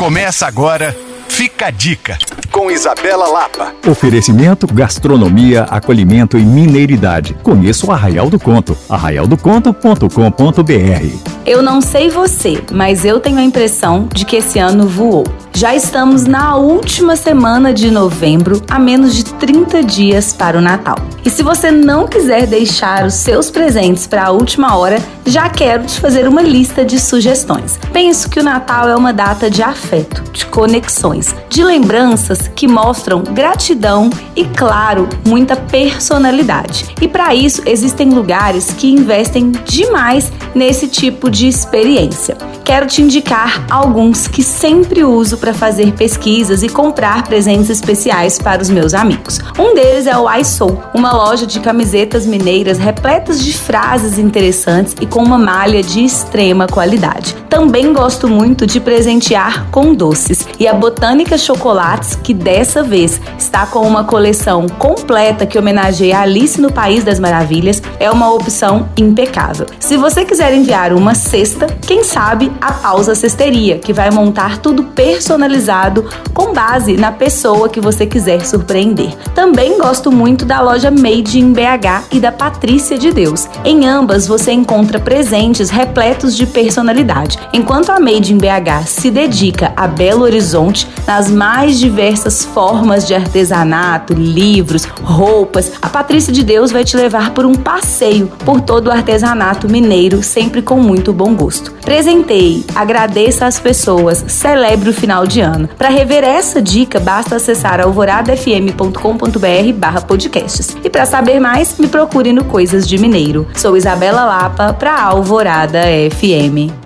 Começa agora, fica a dica, com Isabela Lapa. Oferecimento, gastronomia, acolhimento e mineiridade. Conheça o Arraial do Conto, arraialdoconto.com.br. Eu não sei você, mas eu tenho a impressão de que esse ano voou. Já estamos na última semana de novembro, a menos de 30 dias para o Natal. E se você não quiser deixar os seus presentes para a última hora, já quero te fazer uma lista de sugestões. Penso que o Natal é uma data de afeto, de conexões, de lembranças que mostram gratidão e, claro, muita personalidade. E para isso existem lugares que investem demais nesse tipo de experiência. Quero te indicar alguns que sempre uso para fazer pesquisas e comprar presentes especiais para os meus amigos. Um deles é o iSoul, uma loja de camisetas mineiras repletas de frases interessantes e com uma malha de extrema qualidade. Também gosto muito de presentear com doces e a Botânica Chocolates, que dessa vez está com uma coleção completa que homenageia Alice no País das Maravilhas, é uma opção impecável. Se você quiser enviar uma cesta, quem sabe a Pausa Cesteria, que vai montar tudo personalizado com base na pessoa que você quiser surpreender. Também gosto muito da loja Made in BH e da Patrícia de Deus. Em ambas você encontra presentes repletos de personalidade. Enquanto a Made in BH se dedica a Belo Horizonte nas mais diversas formas de artesanato, livros, roupas, a Patrícia de Deus vai te levar por um passeio por todo o artesanato mineiro, sempre com muito bom gosto. Agradeça às pessoas, celebre o final de ano. Para rever essa dica, basta acessar alvoradafm.com.br podcasts. E para saber mais, me procure no Coisas de Mineiro. Sou Isabela Lapa para Alvorada FM.